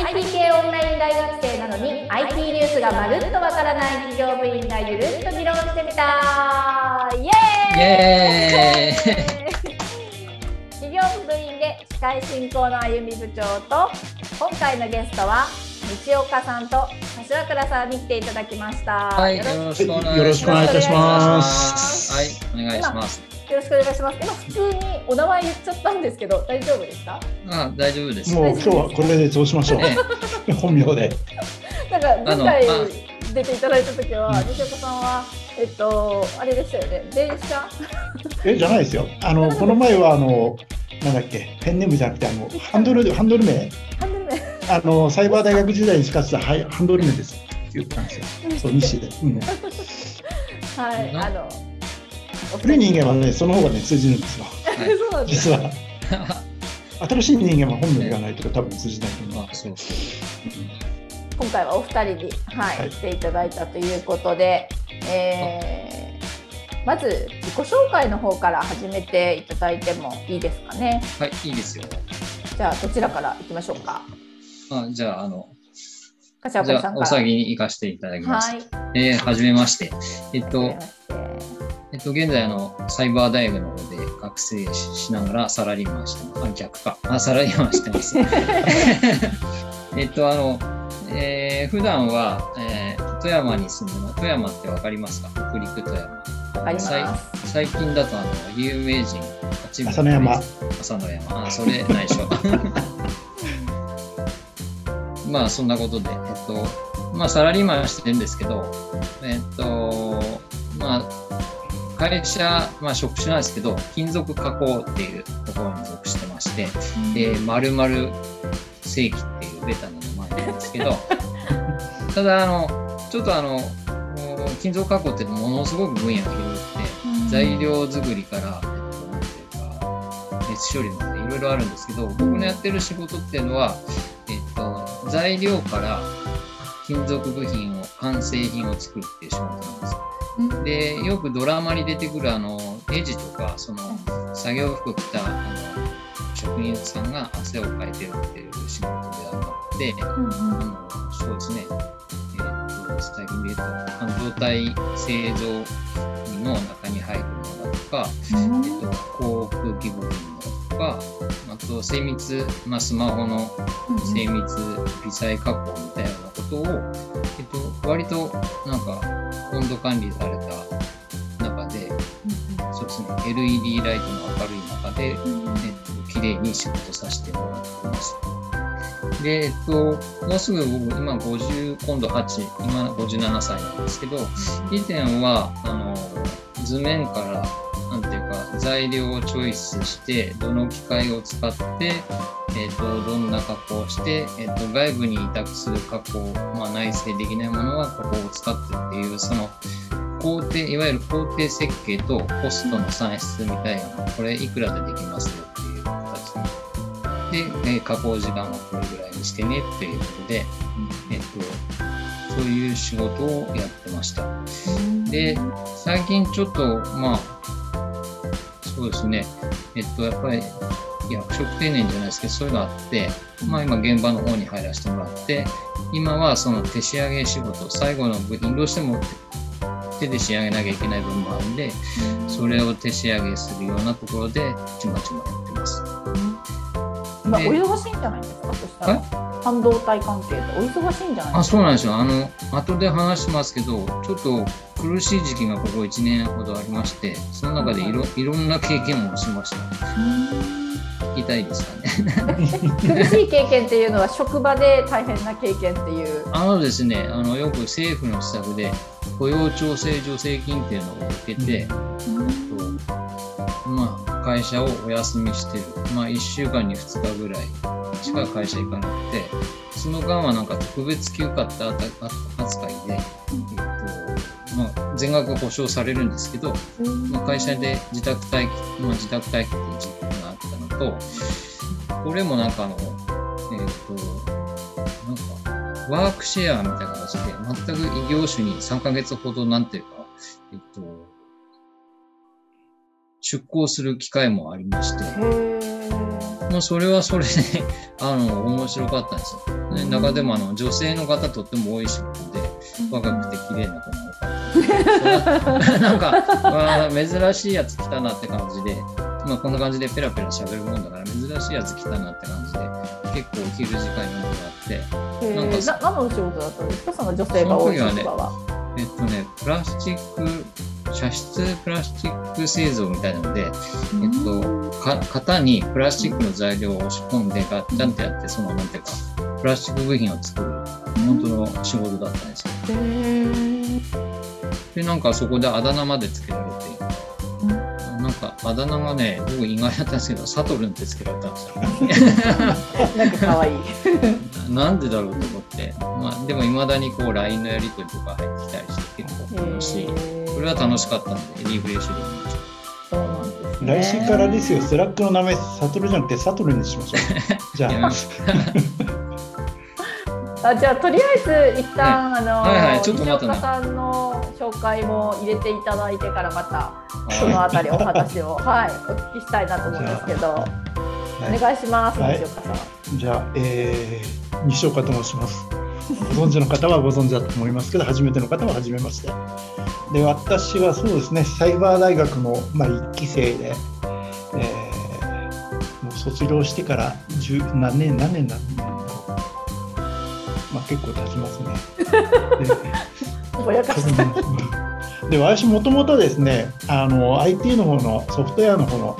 IT 系オンライン大学生なのに IT ニュースがまるっとわからない企業部員がゆるっと議論してみたイエーイイエーイ企業部部員で司会進行のあゆみ部長と今回のゲストは道岡さんと柏倉さんに来ていただきました。はい、よろしくお願いします。よろしくお願いいたしますはい、お願いします。よろしくお願いします。今普通にお名前言っちゃったんですけど大丈夫ですか？あ、大丈夫です。もう今日はこれでそうしましょねう。本名で。なんか前回出ていただいた時は西岡さんはえっとあれでしたよね？電車？え、じゃないですよ。あの、この前は、あの、なんだっけ、ペンネームじゃなくて、あの、ハンドル、ハンドル名？ハンドル名？あの、サイバー大学時代に使ってた、はい、ハンドル名です。って言ったんですよ。そう、日誌で。うん。はいなあのお古い人間はね、その方がね、通じるんですよ。はいそうなんです実は。新しい人間は本名言わないと多分通じないと思う。あ、そうそう。今回はお二人に、はいはい来ていただいたということで、えーまず自己紹介の方から始めていただいてもいいですかね？はい、いいですよ。じゃあどちらから行きましょうか？あ、じゃあ、あの、柏じゃあ。お先に行かせていただきます。はい。えー、はじめまして。えっとはじめ、ましてえっと、現在、あの、サイバー大学の方で学生ししながらサラリーマンしてます。あ、逆か。あ、サラリーマンしてます。えっと、あの、えー、普段は、えー、富山に住んでます。富山ってわかりますか？北陸富山。わかります。最最近だと、あの、有名人、八朝乃山。朝乃山。あ、それ、内緒。まあ、そんなことで、えっと、まあ、サラリーマンしてるんですけど、えっと、まあ、会社、まあ、職種なんですけど、金属加工っていうところに属してまして、で、〇〇正規っていうベタな名前なんですけど、ただ、あの、ちょっとあの、金属加工ってものすごく分野が広くて、材料作りから、熱処理までいろいろあるんですけど、僕のやってる仕事っていうのは、えっと、材料から金属部品を、完成品を作るっていう仕事なんですで、よくドラマに出てくるあの、ネジとか、その、作業服着た、あの、職人さんが汗をかいてるっていう仕事であって、うんうん。あのそうですね、えー、と最近で言うと、半導体製造の中に入るものだとか、えー、と航空機部品だとか、あと精密、まあ、スマホの精密微細加工みたいなことを、えー、と割となんか温度管理された中で、そうですね、LED ライトの明るい中で、えっと、綺麗に仕事させてもらってます。で、えっと、もうすぐ僕、今50、今度8、今57歳なんですけど、以前は、あの、図面から、材料をチョイスして、どの機械を使って、えっと、どんな加工をして、えっと、外部に委託する加工、まあ、内製できないものは加工を使ってっていう、その、工程、いわゆる工程設計とコストの算出みたいな、これいくらでできますよっていう形で、えー加工時間はこれぐらいにしてねっていうことで、えっと、そういう仕事をやってました。で、最近ちょっと、まあ、そうですね、えっと、やっぱり役職定年じゃないですけど、そういうのあって、まあ今現場の方に入らせてもらって、今はその手仕上げ仕事、最後の部品、どうしても手で仕上げなきゃいけない部分もあるんで、それを手仕上げするようなところで、ちまちまやってます。今おで忙しいんじゃないですか？そしたら半導体関係でお忙しいんじゃないであ、すか？そうなんですよ。あの、後で話しますけど、ちょっと苦しい時期がここ1年ほどありまして、その中でいろいろんな経験もしました。聞きたいですかね。苦しい経験っていうのは職場で大変な経験っていう。あのですね、あの、よく政府の施策で、雇用調整助成金っていうのを受けて、とまあ、会社をお休みしてる。まあ、1週間に2日ぐらいしか会社行かなくて、その間はなんか特別休暇って扱いで、えっと、まあ、全額保証されるんですけど、まあ、会社で自宅待機、まあ、自宅待機っていう時期があったのと、これもなんかあの、えっ、と、なんか、ワークシェアみたいな形で、全く異業種に3ヶ月ほどなんていうか、えっと、出向する機会もありまして、まあ、それはそれで、あの、面白かったんですよ。ね中でもあの女性の方とっても多い仕事で若くて綺麗な子も多かった。なんか、まあ、珍しいやつ来たなって感じで、まあ、こんな感じでペラペラ喋るもんだから珍しいやつ来たなって感じで結構お昼時間にもらってえー。なんかな何のお仕事だったんですか？その女性が多い職場は。えっとねプラスチック射出プラスチック製造みたいなので、えっと、か型にプラスチックの材料を押し込んでガッチャンってやってそのなんていうかプラスチック部品を作る本当の仕事だったんですよ。でなんかそこであだ名までつけられあだ名がね僕意外だったんですけどサトルンってつけられたんですよ。なんか可愛い。なんでだろうと思って、まあ、でもいまだにこう LINE のやり取りとか入ってきたりして結構楽しい。これは楽しかったんでリフレッシュできました。来週からですよ、スラックの名前、サトルじゃなくてサトルにしましょう。じゃああじゃあとりあえず一旦、あの、はいはいちょっと待ってね西岡さんの紹介も入れていただいてからまたそのあたりお話を はいお聞きしたいなと思うんですけど、はいお願いします、はい西岡さん。じゃあ、えー、西岡と申します。ご存知の方はご存知だと思いますけど、初めての方は初めまして。で、私はそうですね、サイバー大学の、まあ、1期生で、えーもう卒業してから十何年、何年なんだ。まあ、結構経ちますね。ぼやかした。で私もともとですねあの IT の方のソフトウェアの方の、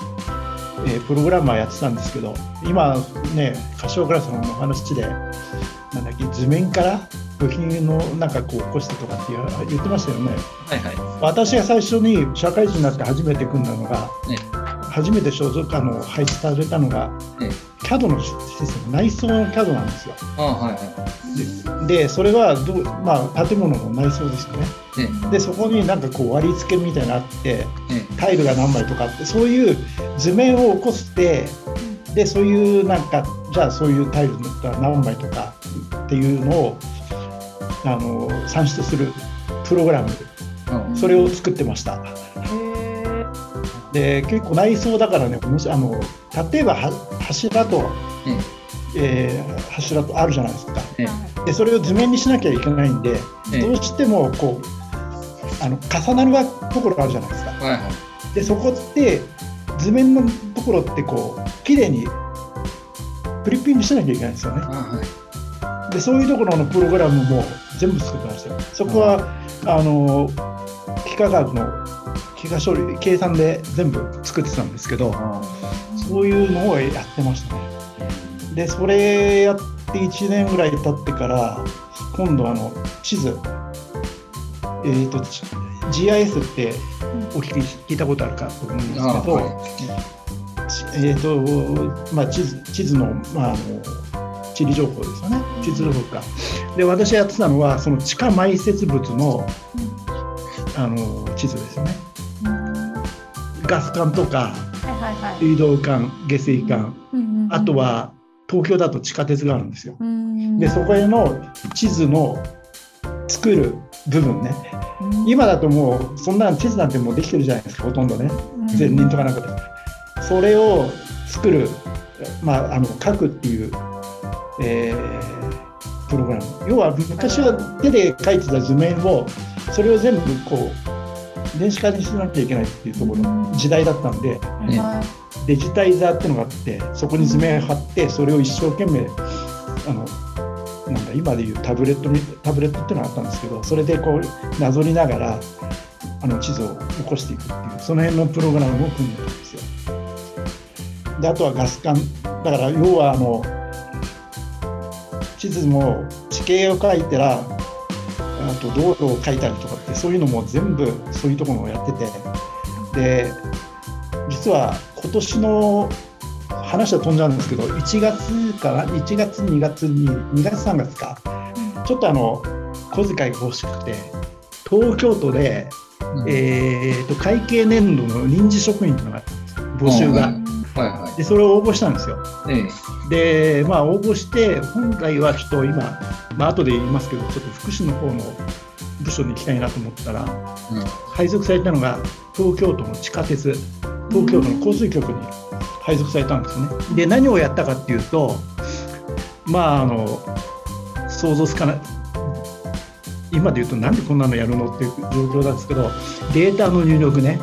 えープログラマーやってたんですけど今ね柏倉さんのお話でなんだっけ図面から部品のなんかこう起こしてとかって言ってましたよねはいはい。私が最初に社会人になって初めて組んだのが、ね初めて所属あの配置されたのが、ええ CAD のシステム内装の CAD なんですよあはいはででそれはどう、まあ、建物の内装ですよね。い。ねでそこになんかこう割り付けみたいなのあってねタイルが何枚とかあってそういう図面を起こしてでそういうなんかじゃあそういうタイルが何枚とかっていうのをあの算出するプログラム。うん。それを作ってました。で結構内装だからねもしあの例えばは柱と、えー柱とあるじゃないですか。ねでそれを図面にしなきゃいけないんでねどうしてもこうあの重なるわところあるじゃないですか。はいはい。でそこって図面のところってこう綺麗にプリプリにしなきゃいけないんですよね。あはい。でそういうところのプログラムも全部作ってましたよ。そこは、あの幾何学の幾何処理計算で全部作ってたんですけどあ。そういうのをやってましたねでそれやって1年ぐらい経ってから今度あの地図。えー、とち GIS ってお聞き聞いたことあるかと思うんですけど、あはえーとまあ、地図地図の,、まあ、あの地理情報ですよね、地図情報か。で、私やってたのは、その地下埋設物のあの地図ですよね。ガス管とか、はいはいはい。水道管、下水管、あと、は東京だと地下鉄があるんですよ。うんで、そこへの地図の作る部分ね。今だともう、そんな地図なんてもうできてるじゃないですか、ほとんどね。前輪とかなんかで、それを作る、まあ、あの書くっていう、えープログラム要は昔は手で書いてた図面をそれを全部こう電子化にしなきゃいけないっていうところの時代だったんでうんはデジタイザーっていうのがあってそこに図面を貼ってそれを一生懸命あのなんだ今でいうタブレットみタブレットっていうのがあったんですけどそれでこうなぞりながらあの地図を起こしていくっていうその辺のプログラムを組んでるんですよ。であとはガス管だから要はあの地図も地形を書いたらあと道路を書いたりとかってそういうのも全部そういうところをやっててで実は今年の話は飛んじゃうんですけど1月から1月2月に2月3月かちょっとあの小遣いが欲しくて東京都で、い。えー、と会計年度の臨時職員っていうのが募集が。うんはいはでそれを応募したんですよ。い。えで、まあ、応募して、本来はちょっと今、まあ後で言いますけど、ちょっと福祉の方の部署に行きたいなと思ったら、えうん。配属されたのが東京都の地下鉄、東京都の交通局に配属されたんですよね。で、何をやったかっていうと、まあ、あの想像つかない。今で言うとなんでこんなのやるのっていう状況なんですけどデータの入力ね。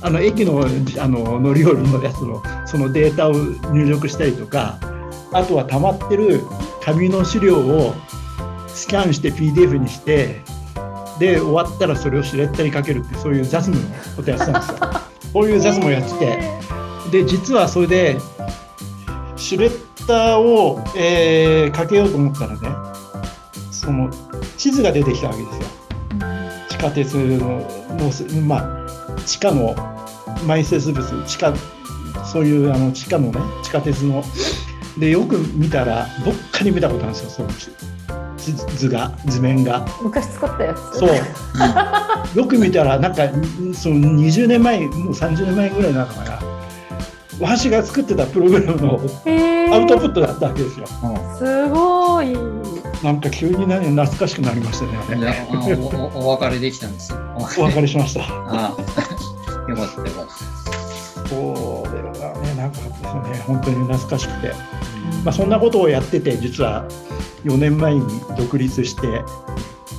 あの駅のあの乗り降りのやつのそのデータを入力したりとかあとは溜まってる紙の資料をスキャンして PDF にしてで終わったらそれをシュレッダーにかけるってそういう雑務のことやってたんですよ。こういう雑務をやっててで実はそれでシュレッダーを、えーかけようと思ったらねその地図が出てきたわけですよ。地下鉄のの、まあ、地下の埋設物地下そういうあの地下のね地下鉄のでよく見たらどっかに見たことあるんですよその図が図面が。昔使ったやつそうよく見たらなんかその20年前もう30年前ぐらいなのかな私が作ってたプログラムのアウトプットだったわけですよ。すごいなんか急にね懐かしくなりましたね。おおお別れできたんですよ。おお別れしました。ああよかったよかった。これはねなんかですよね本当に懐かしくて、まあ、そんなことをやってて実は4年前に独立して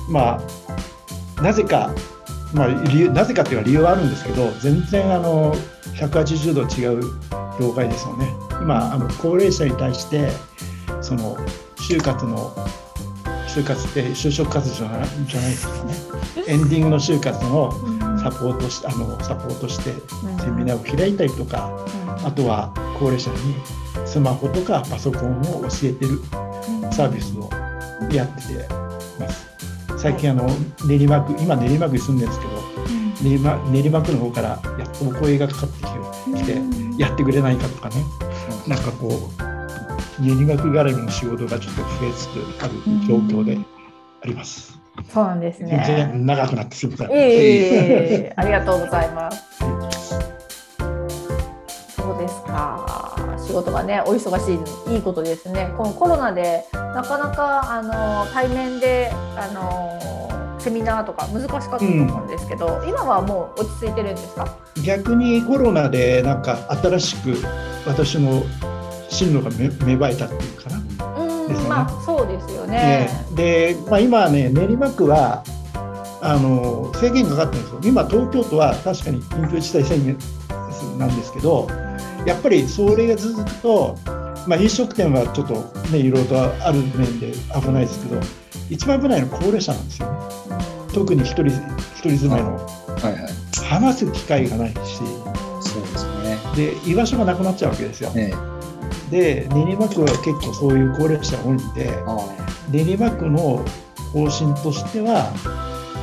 まあなぜか、まあ、理由なぜかっていうか理由はあるんですけど全然あの180度違う業界ですよね。今あの高齢者に対してその就活の就活って就職活動じゃないじゃないですかね。エンディングの就活のサポートしあのサポートしてセミナーを開いたりとかあとは高齢者にスマホとかパソコンを教えてるサービスをやっててます。最近あの練馬区今練馬区に住んでるんですけど練馬練馬区の方からやっとお声がかかってきてきてやってくれないかとかねなんかこう練馬区絡みの仕事がちょっと増えつつある状況であります。そうなんです全ね。然長くなってすみません。いえいえいえありがとうございます。仕事がね、お忙しい、いいことですね。このコロナで、なかなか、あの、対面で、あの。セミナーとか難しかったと思うんですけど、今はもう落ち着いてるんですか？逆にコロナでなんか新しく私の進路が芽芽生えたっていうかな。うん、ねまあ、そうですよねね。で、まあ、今ね練馬区はあの制限かかってるんですよ今東京都は確かに緊急事態宣言なんですけどやっぱりそれが続くと、まあ、飲食店はちょっとねいろいろとある面で危ないですけど一番危ないのは高齢者なんですよね特に一人一人住まいのはいはい。話す機会がないしそうですね。で居場所がなくなっちゃうわけですよええ。で練馬区は結構そういう高齢者が多いんであ練馬区の方針としては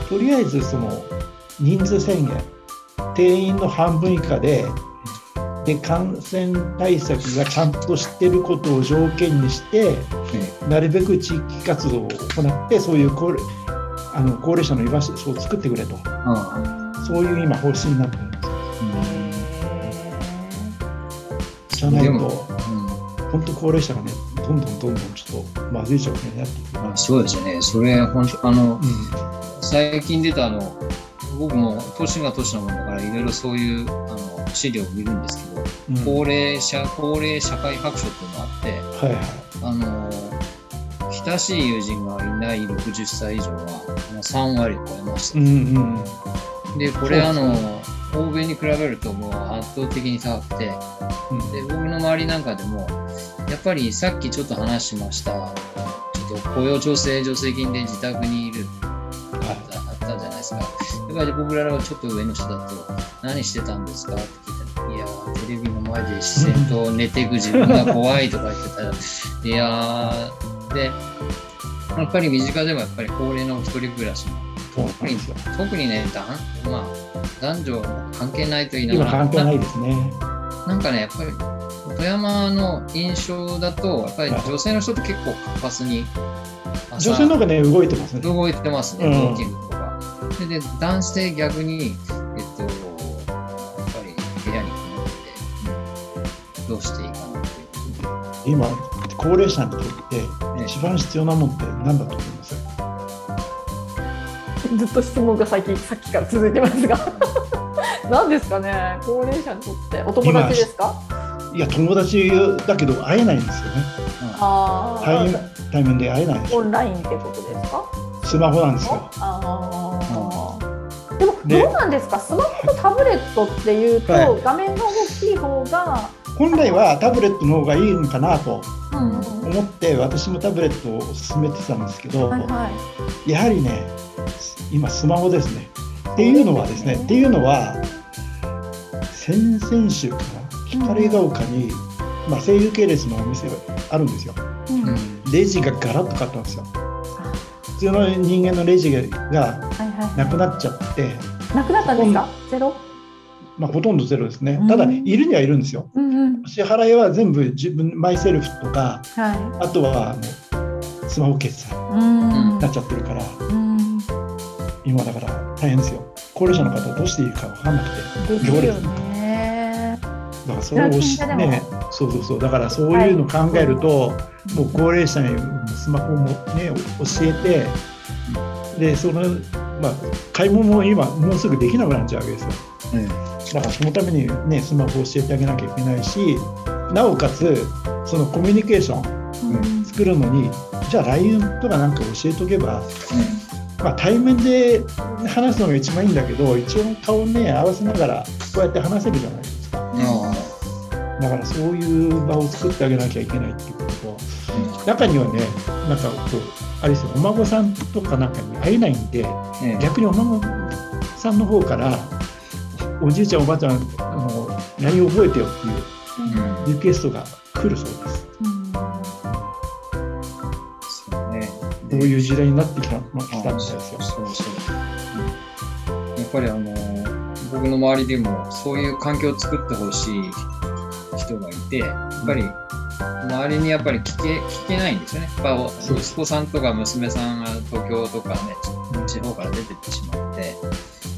とりあえずその人数制限定員の半分以下でで感染対策がちゃんとしてることを条件にしてえなるべく地域活動を行ってそういう高齢あの高齢者の居場所を作ってくれと。そういう今方針になってるんですよじゃないと本当高齢者がねどんどんどんどんちょっとまずい状況になっていくうん。そうですね。それ、本当あの、う最近出たあの、僕も年が年のもんだから、いろいろそういうあの資料を見るんですけど、ん。高齢者、高齢社会白書っていうのがあって、はいはい。あの、親しい友人がいない60歳以上は、もう3割を超えました。うんうん。で、これあの、欧米に比べるともう圧倒的に高くて、うん。で、僕の周りなんかでも、やっぱりさっきちょっと話しました、ちょっと雇用調整助成金で自宅にいるですか。やっぱり僕らはちょっと上の人だと、何してたんですかって聞いたら、いやー、テレビの前で自然と 寝ていく自分が怖いとか言ってたら、いやー、で、やっぱり身近でもやっぱり高齢の一人暮らしも、そうなんですよ特にね、まあ、男女関係ないと言いながら、今関係ないですね。なんかね、やっぱり富山の印象だと、やっぱり女性の人って結構活発に朝女性の方がね動いてますね。動いてますね、うんでで、男性逆に、えっと、やっぱり部屋にこもって、どうしていいかなっていう。今高齢者にとってね一番必要なもんって何だと思います？ずっと質問がさっきさっきから続いてますが。何ですかね？高齢者にとってお友達ですか？いや友達だけど会えないんですよね。あ対面対面で会えないオンラインってことですか？スマホなんですよどうなんですか？スマホとタブレットっていうと、はい、画面が大きい方が本来はタブレットの方がいいのかなと思って私もタブレットを勧めてたんですけど、はいはい、やはりね今スマホですね。っていうのはですねっていうのは先々週かな光が丘に、まあ、声優系列のお店があるんですよ。うん、レジがガラッと変わったんですよ。普通の人間のレジがなくなっちゃって、なくなったんですか？ゼロ？まあ、ほとんどゼロですね、ただいるにはいるんですよ、うんうん、支払いは全部自分マイセルフとか、はい、あとはあのスマホ決済になっちゃってるから、今だから大変ですよ。高齢者の方どうしていいか分かんなくて行列だからそれをしねそうそうそう。だからそういうのを考えると、はい、もう高齢者にスマホもね教えてでそのまあ買い物も今もうすぐできなくなっちゃうわけですよ。うん。だからそのためにねスマホを教えてあげなきゃいけないしなおかつそのコミュニケーション作るのに、じゃあ LINE とかなんか教えとけば、まあ、対面で話すのが一番いいんだけど一応顔ね合わせながらこうやって話せるじゃないですか。だからそういう場を作ってあげなきゃいけないっていうことと、中にはねなんかこうあれですよお孫さんとかなんかに会えないんで、逆にお孫さんの方からおじいちゃんおばあちゃんあの LINE 覚えてよっていうリクエストが来るそうです。そうね、こういう時代になってきた,、まあ、きたみたいですよ。そうそうやっぱりあの僕の周りでもそういう環境を作ってほしい人がいてやっぱり周りにやっぱり聞け聞けないんですよね。やっぱ息子さんとか娘さんが東京とかね地方から出てってしまって。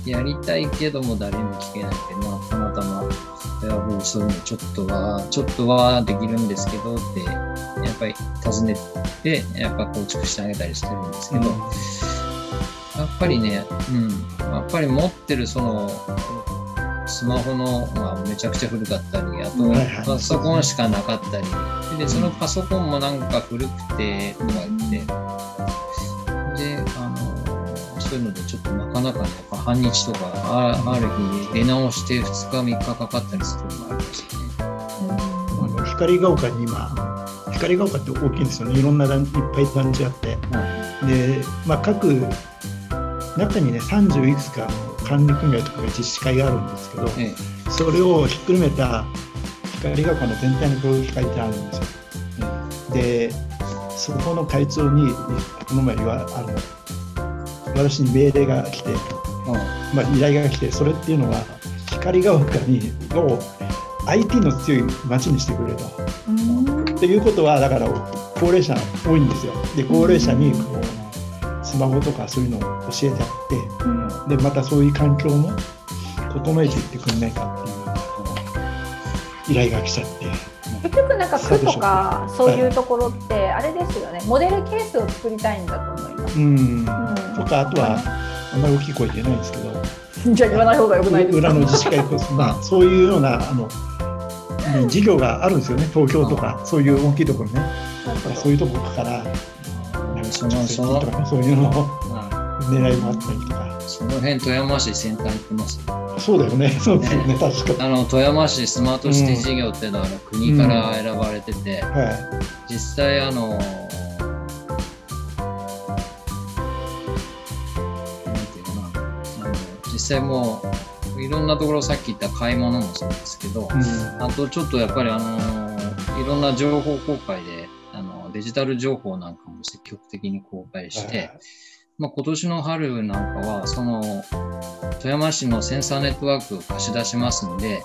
やりたいけども誰も聞けないって、まあ、たまたま、いや、もうそういうのちょっとは、ちょっとはできるんですけどって、やっぱり尋ねて、やっぱ構築してあげたりしてるんですけど、やっぱりね、うん、やっぱり持ってるその、スマホの、まあ、めちゃくちゃ古かったり、あと、パソコンしかなかったり、で、そのパソコンもなんか古くて、とか言って、そういうのでちょっとなかなかね、やっぱ半日とかあある日出直して2日3日かかったりするのもありますね。あの光が丘に今光が丘って大きいんですよ。ねいろんないっぱい団地あって、はい、で、まあ、各中にね30いくつか管理組合とかが実施会があるんですけど、ええ、それをひっくるめた光が丘の全体の協議会ってあるんですよ。でそこの会長にこの前言わあの私に命令が来て、まあ、依頼が来てそれっていうのは光が丘にを IT の強い街にしてくれと。っていうことはだから高齢者多いんですよ。で高齢者にこうスマホとかそういうのを教えてあって、でまたそういう環境も整えていってくれないかっていう依頼が来ちゃって。結局なんか区とかそういうところってあれですよね、はい、モデルケースを作りたいんだと思います。うん、うん、とかあとはあんまり大きい声言えないんですけど。じゃあ言わない方がよくないですか？裏の自治会まあそういうようなあの事業があるんですよね。東京とかそういう大きいところね。そういうところからそのそのとか、ね、そういうのを狙いもあったりとか。その辺富山市先端行ってます？そうだよね、そうですよね、ね確かに。あの富山市スマートシティ事業っていうのは、国から選ばれてて、うんはい、実際あの、なんていうかな、あの実際もう、いろんなところ、さっき言った買い物もそうですけど、うん、あとちょっとやっぱりあの、いろんな情報公開で、デジタル情報なんかも積極的に公開して、はいまあ、今年の春なんかは、その、富山市のセンサーネットワークを貸し出しますので、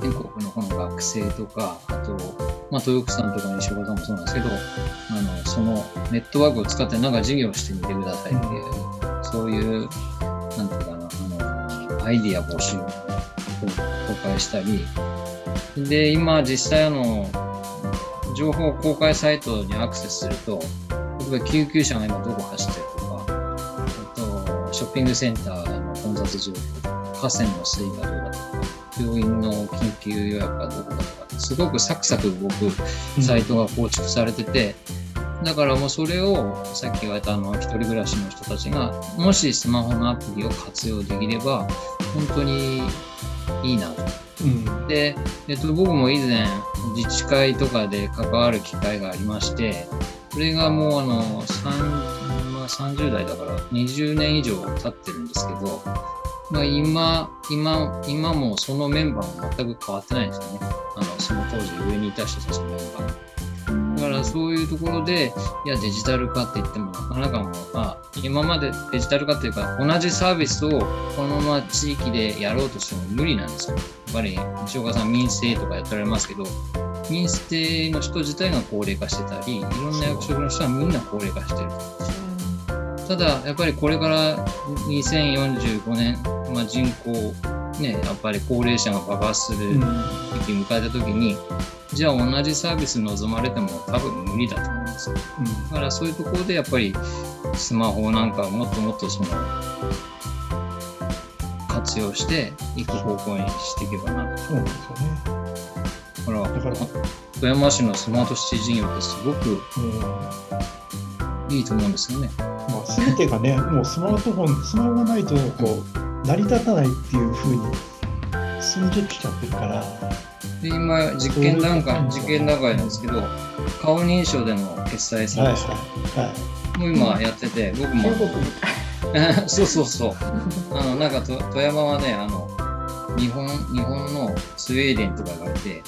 全国のこの学生とか、あと、まあ、豊福さんとか西岡さんもそうなんですけど、あの、そのネットワークを使ってなんか事業してみてくださいっていう、そういう、なんていうかな、あの、アイディア募集を公開したり、で、今実際あの、情報公開サイトにアクセスすると、例えば救急車が今どこ走ってるショッピングセンターの混雑状況、河川の水位がどうだとか、病院の緊急予約がどこだとか、すごくサクサク動くサイトが構築されてて、だからもうそれをさっき言われたあの一人暮らしの人たちがもしスマホのアプリを活用できれば本当にいいなと。うんで、えっと、僕も以前自治会とかで関わる機会がありましてそれがもうあの3ま30代だから20年以上経ってるんですけど、まあ、今今今もそのメンバーも全く変わってないんですよね。あのその当時上にいた人たちのメンバー。だからそういうところで、いや、デジタル化って言っても、なかなかもう、あ今までデジタル化っていうか、同じサービスをこのまま地域でやろうとしても無理なんですよ。やっぱり、西岡さん民生とかやってられますけど、民生の人自体が高齢化してたり、いろんな役職の人はみんな高齢化してる。ただ、やっぱりこれから2045年、まあ、人口、ね、やっぱり高齢者が爆発するうん時期迎えた時に、じゃあ同じサービス望まれても多分無理だと思うんですよ。だからそういうところでやっぱりスマホなんかをもっともっとその活用していく方向にしていけばなと。そうですよね。だからだから富山市のスマートシティ事業ってすごくうんいいと思うんですよね。まあ、全てがね、もうスマートフォン、スマホがないとこう成り立たないっていうふうに進んできちゃってるから、で今実験段階うん実験段階なんですけど顔認証での決済サはいービス。はいはい。もう今やってて僕も。中国みたい。そうそうそう。あのなんかと富山はねあの日本日本のスウェーデンとか言われて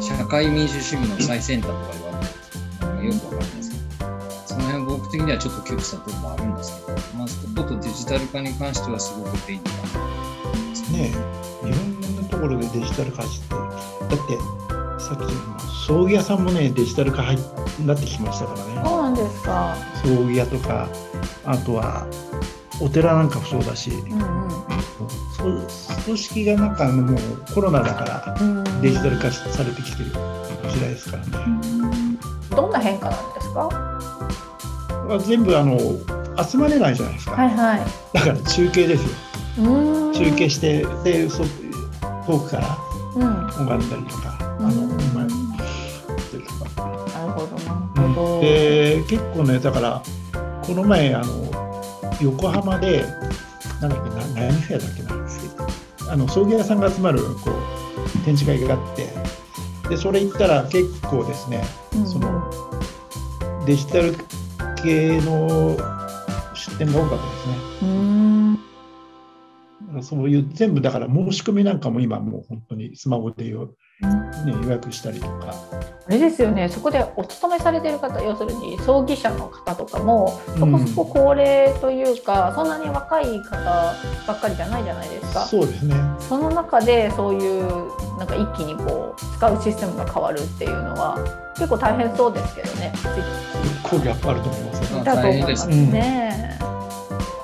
社会民主主義の最先端とか言われてあのよくわかるんですけどその辺僕的にはちょっと窮屈なところもあるんですけどまずちょっとデジタル化に関してはすごく便利だなねえ、いろんなところでデジタル化して、だってさっきの葬儀屋さんもね、デジタル化入っなってきましたからね。そうなんですか。葬儀屋とか、あとはお寺なんかもそうだし、うんそう組織がなんかもうコロナだからうん。デジタル化されてきてる時代ですからね。どんな変化なんですか？全部あの集まれないじゃないですか。はいはい。だから中継ですよ。うん中継して、で、そ遠くからうん。拝んだりとか、あの、今やってるとか。なるほどなるほど。で、結構ね、だから、この前、あの、横浜で、なんだっけ、な何フェアだっけな、あの、葬儀屋さんが集まる、こう、展示会があって、で、それ行ったら結構ですね、うんその、デジタル系の出店が多かったですね。うん。そういう全部だから申し込みなんかも今もう本当にスマホでよ、ね、予約したりとか、あれですよね、そこでお勤めされてる方、要するに葬儀者の方とかも、そこそこ高齢というか、そんなに若い方ばっかりじゃないじゃないですか。そうですね。その中でそういうなんか一気にこう使うシステムが変わるっていうのは結構大変そうですけどね。結構ギャップあると思いますだと思いま大変ですすね。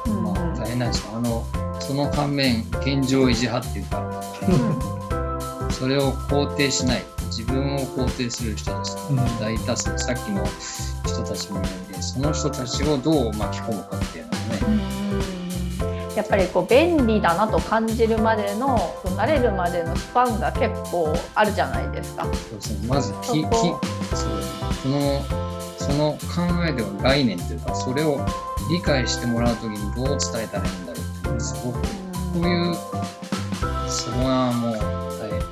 うん。まあ、大変なんですよ。あのその反面現状維持派っていうかそれを肯定しない。自分を肯定する人たち。うん。大多数さっきの人たちもいるんでその人たちをどう巻き込むかっていうのはね。うんやっぱりこう便利だなと感じるまでの慣れるまでのスパンが結構あるじゃないですか。そうですねまずききそうそのその考えでは概念というかそれを理解してもらうときにどう伝えたらいいんだろうっていうすごくこういうそこがもう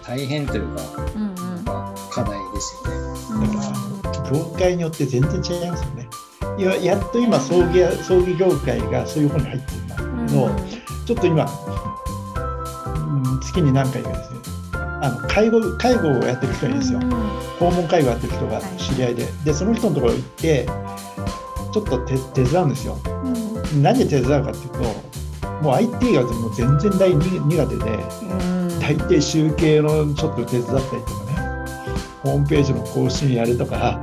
大大変というかうんうんまあ課題ですよね。だから業界によって全然違いますよね。いややっと今葬儀や葬儀業界がそういう方に入ってるど、ちょっと今、うん月に何回かですねあの介護介護をやってる人がいるんですよ、訪問介護やってる人が知り合いで、でその人のところ行ってちょっと手手伝うんですよ。何で手伝うかっていうともう IT がもう全然大苦手で大抵集計のちょっと手伝ったりとかねホームページの更新やるとか。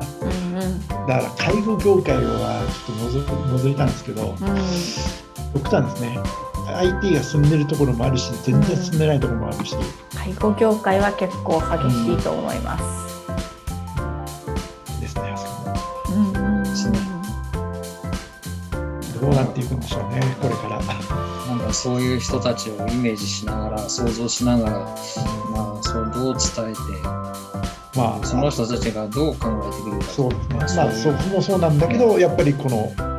だから介護業界はちょっと覗覗いたんですけど極端ですね IT が進んでるところもあるし全然進んでないところもあるし、介護業界は結構激しいと思います。ですねあそこうんうんうんどうなっていくんでしょうねこれから。まなんかそういう人たちをイメージしながら想像しながら、まあ、そうどう伝えて、まあ、その人たちがどう考えてくるか。そうですね。まあそこもそうなんだけどやっぱりこの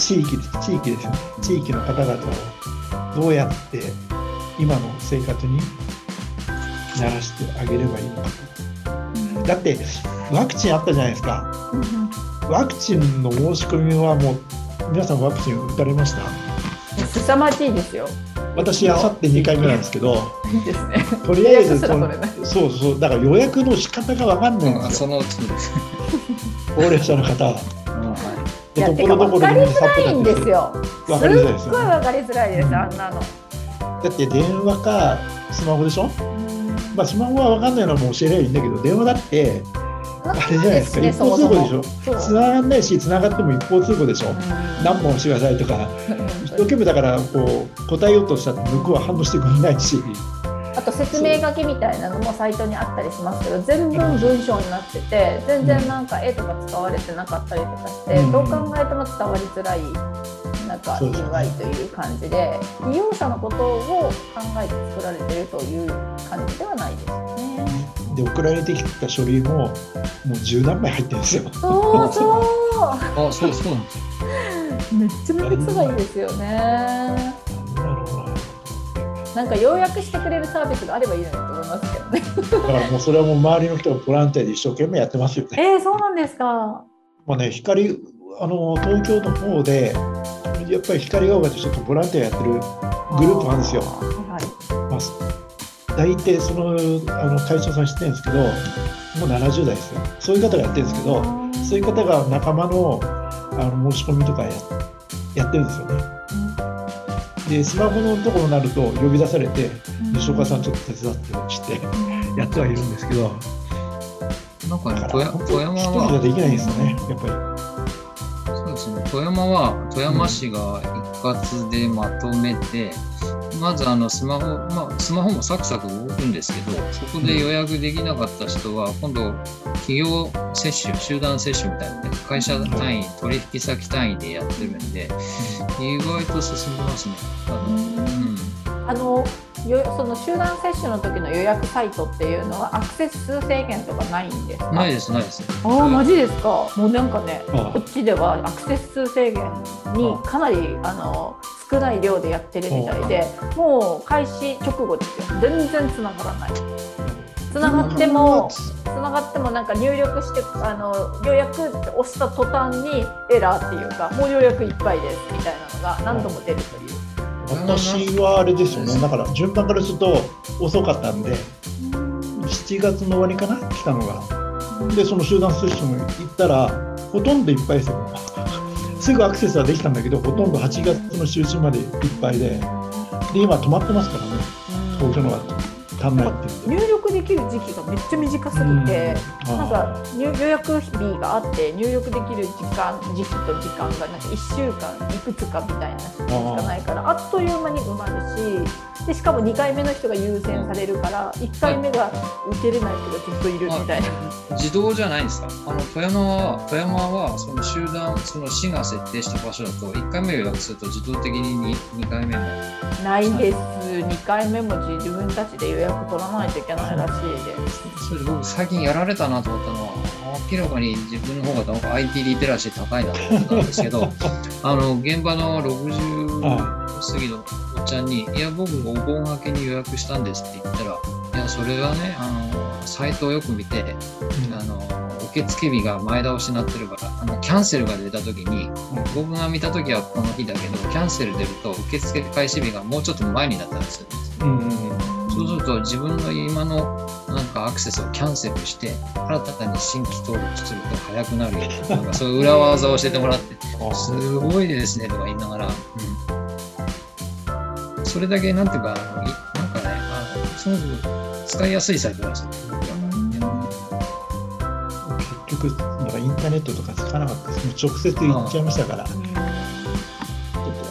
地域地域ですよ。ね地域の方々をどうやって今の生活にならしてあげればいいのか。だってワクチンあったじゃないですか、ワクチンの申し込みはもう皆さんワクチン打たれました？凄まじいですよ。私あさって2回目なんですけどいいですね。とりあえずそそうそう。だから予約の仕方が分かんないんですよ、その高齢者の方は。いやところどころ分かりづらいんですよ。分かりづらいですよ、ね。すごい分かりづらいです、あんなの。だって電話かスマホでしょ。まあスマホは分かんないのはもう教えればいいんだけど電話だってあれじゃないですか、一方通行でしょ、つながんないし、つながっても一方通行でしょ、何本押してくださいとか、一生懸命だからこう答えようとしたら向こうは反応してくれないし。あと説明書きみたいなのもサイトにあったりしますけど全部文章になってて全然なんか絵とか使われてなかったりとかして、どう考えても伝わりづらいなんか UI という感じで利用者のことを考えて作られているという感じではないですよね。で送られてきた書類ももう十何枚入ってるんですよ。そうそう。あ、そうそうなんですよ。めっちゃめんどくさがいいですよね。なんか要約してくれるサービスがあればいいのにと思いますけどね。だからもうそれはもう周りの人がボランティアで一生懸命やってますよね。えー、そうなんですか。まあね、光あの東京の方でやっぱり光が丘でちょっとボランティアやってるグループなんですよ。はい。まあ大体そのあの会長さん知ってるんですけどもう70代ですよそういう方がやってるんですけどそういう方が仲間のあの申し込みとかややってるんですよね。でスマホのところになると呼び出されて西岡さんちょっと手伝ってしてやってはいるんですけど。なんかね富山は。一人じゃできないんですよねやっぱり。そうですね。富山は富山市が一括でまとめて、うんまずあのスマホ、まあ、スマホもサクサク動くんですけど、そこで予約できなかった人は、今度、企業接種、集団接種みたいなね、会社単位、取引先単位でやってるんで、意外と進みますね。あの、その集団接種の時の予約サイトっていうのはアクセス数制限とかないんですか？ないですないです。ああマジですか？もうなんかねこっちではアクセス数制限にかなりあの少ない量でやってるみたいでもう開始直後ですよ。全然つながらない。つながってもつ。ながってもなんか入力してあの予約って押した途端にエラーっていうかもう予約いっぱいですみたいなのが何度も出るという。私はあれですよね。だから順番からすると遅かったんで7月の終わりかな？来たのが。でその集団接種も行ったらほとんどいっぱいですよすぐアクセスはできたんだけどほとんど8月の中旬までいっぱいでで今止まってますからね。東京のが足んないって。入力できる時期がめっちゃ短すぎて、うん、なんか予約日があって入力できる時間時期と時間がなんか1週間いくつかみたいなしかないからあっという間に埋まるしでしかも2回目の人が優先されるから1回目が受けれない人がずっといるみたいな。自動じゃないんですか。あの富山は富山はその集団その市が設定した場所だと1回目予約すると自動的に 2, 2回目も。ないんです。2回目も自分たちで予約約取らないといけないらしいで。す。それ僕最近やられたなと思ったのは明らかに自分の方が IT リテラシー高いなと思ったんですけど あの現場の60過ぎのちゃんに「いや僕お盆明けに予約したんです」って言ったら「いやそれはねあのサイトをよく見て、うん、あの受付日が前倒しになってるからあのキャンセルが出た時に、うん、僕が見た時はこの日だけどキャンセル出ると受付開始日がもうちょっと前になったんですよ、うんうんそうすると自分の今のなんかアクセスをキャンセルして新たに新規登録すると早くなるよなんかそういう裏技を教えてもらってすごいですねとか言いながら、うん、それだけなんていうかなんかねあのすごく使いやすいサイトなんですよ。結局だからインターネットとか使わなかったです直接行っちゃいましたから。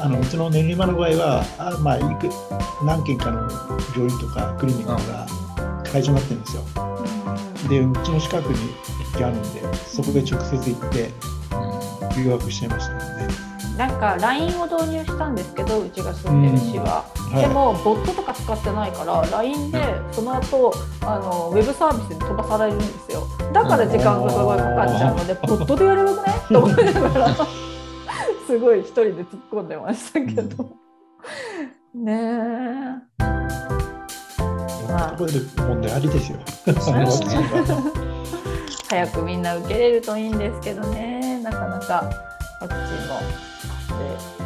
あのうちの練馬の場合はあ、まあ、いく何軒かの病院とかクリニックが会場になってるんですよ。でうちの近くに駅あるんでそこで直接行って予約しちゃいましたね。なんか LINE を導入したんですけどうちが住んでる市は、でもボットとか使ってないから LINE でその後あのウェブサービスに飛ばされるんですよ。だから時間がすごいかかっちゃうのでボットでやればよくね と思いながら。すごい一人で突っ込んでましたけど、ねえ。まあ、これで問題ありですよ。早くみんな受けれるといいんですけどね。なかなかワクチンも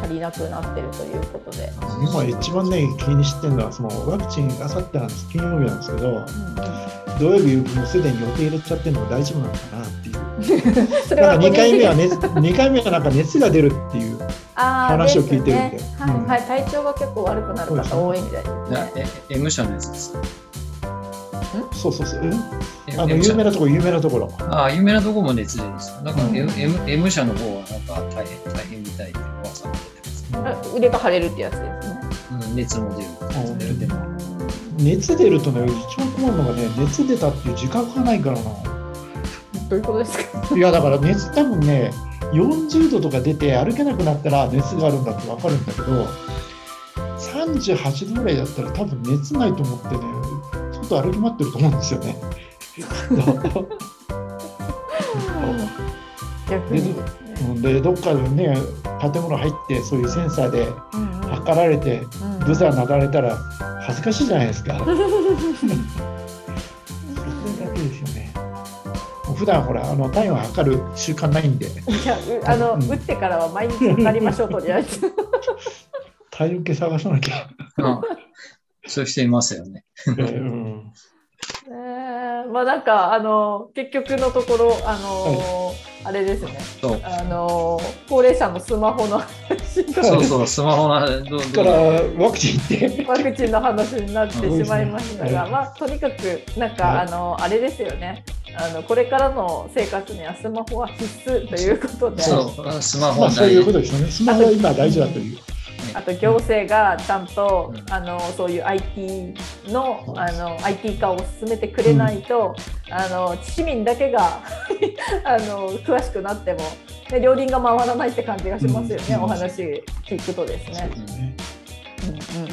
足りなくなってるということで。今一番ね気にしてるのはそのワクチンあさってなんです。金曜日なんですけど、うん。うん、土曜日もうすでに予定入れちゃってるの大丈夫なのかなっていう。それはなんか2回目は、ね、2回目はなんか熱が出るっていう 話を聞いてるんで、ね。はい、うん。はい、体調が結構悪くなる方多いみたいですね。M 社のやつです。そうそうそう。あの有名なところ、有名なところ。ああ、有名なところも熱出るんですなんか M,、M, M 社の方はなんか大変大変みたいって噂が出てます、腕が腫れるってやつですね。うん、熱も出る。熱出る熱出るとね、一番困るのがね、熱出たっていう自覚がないからな。どういうことですか？いや、だから熱多分ね、40度とか出て歩けなくなったら熱があるんだって分かるんだけど、38度ぐらいだったら多分熱ないと思ってね、と歩き回ってると思うんですよね。逆にでどっかでね建物入ってそういうセンサーで測られて、ブザーなだれたら恥ずかしいじゃないですか。それだけですよね。普段ほらあの体温測る習慣ないんで。いやあの、うん、打ってからは毎日測りましょうとりあえず。体温計探さなきゃ。そういう人いますよね。うん。え。ー、まあなんかあの結局のところあの、はい、あれですね。あの高齢者のスマホのそうそうスマホのどからワクチンって。ワクチンの話になってしまいましたが、まあとにかくなんか、はい、あのあれですよね。あのこれからの生活にはスマホは必須ということで。そうスマホは、まあ、そういうことですよね。スマホは今大事だという。あと行政がちゃんと、うん、あのそういう IT のあの IT 化を進めてくれないと、うん、あの市民だけが あの詳しくなっても、ね、両輪が回らないって感じがしますよね、うん、お話聞くとですね。うんうんうん、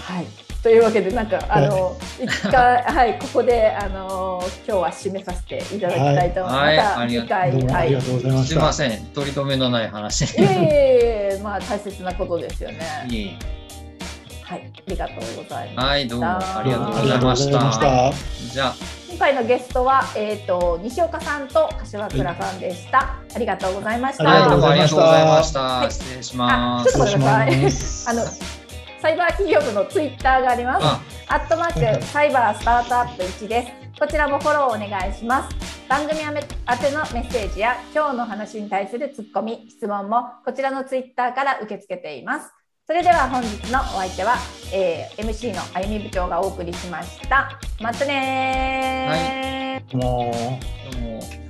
はい。というわけでなんかあの一回 はいここであの今日は締めさせていただきたいと思い。ます。はい、また次回はい。すみません。取り留めのない話。いえいえまあ大切なことですよね。いいはい、ありがとうございます。はい、どうもありがとうございました。じゃあ今回のゲストはえっ、ー、と西岡さんと柏倉さんでした、はい。ありがとうございました。ありがとうございました。はい、失礼します。ちょっと待ってください。あの。サイバー企業部のツイッターがあります。アットマークサイバースタートアップ1です。こちらもフォローお願いします。番組宛てのメッセージや今日の話に対するツッコミ、質問もこちらのツイッターから受け付けています。それでは本日のお相手は、えー、MC のあゆみ部長がお送りしました。またねはい、もう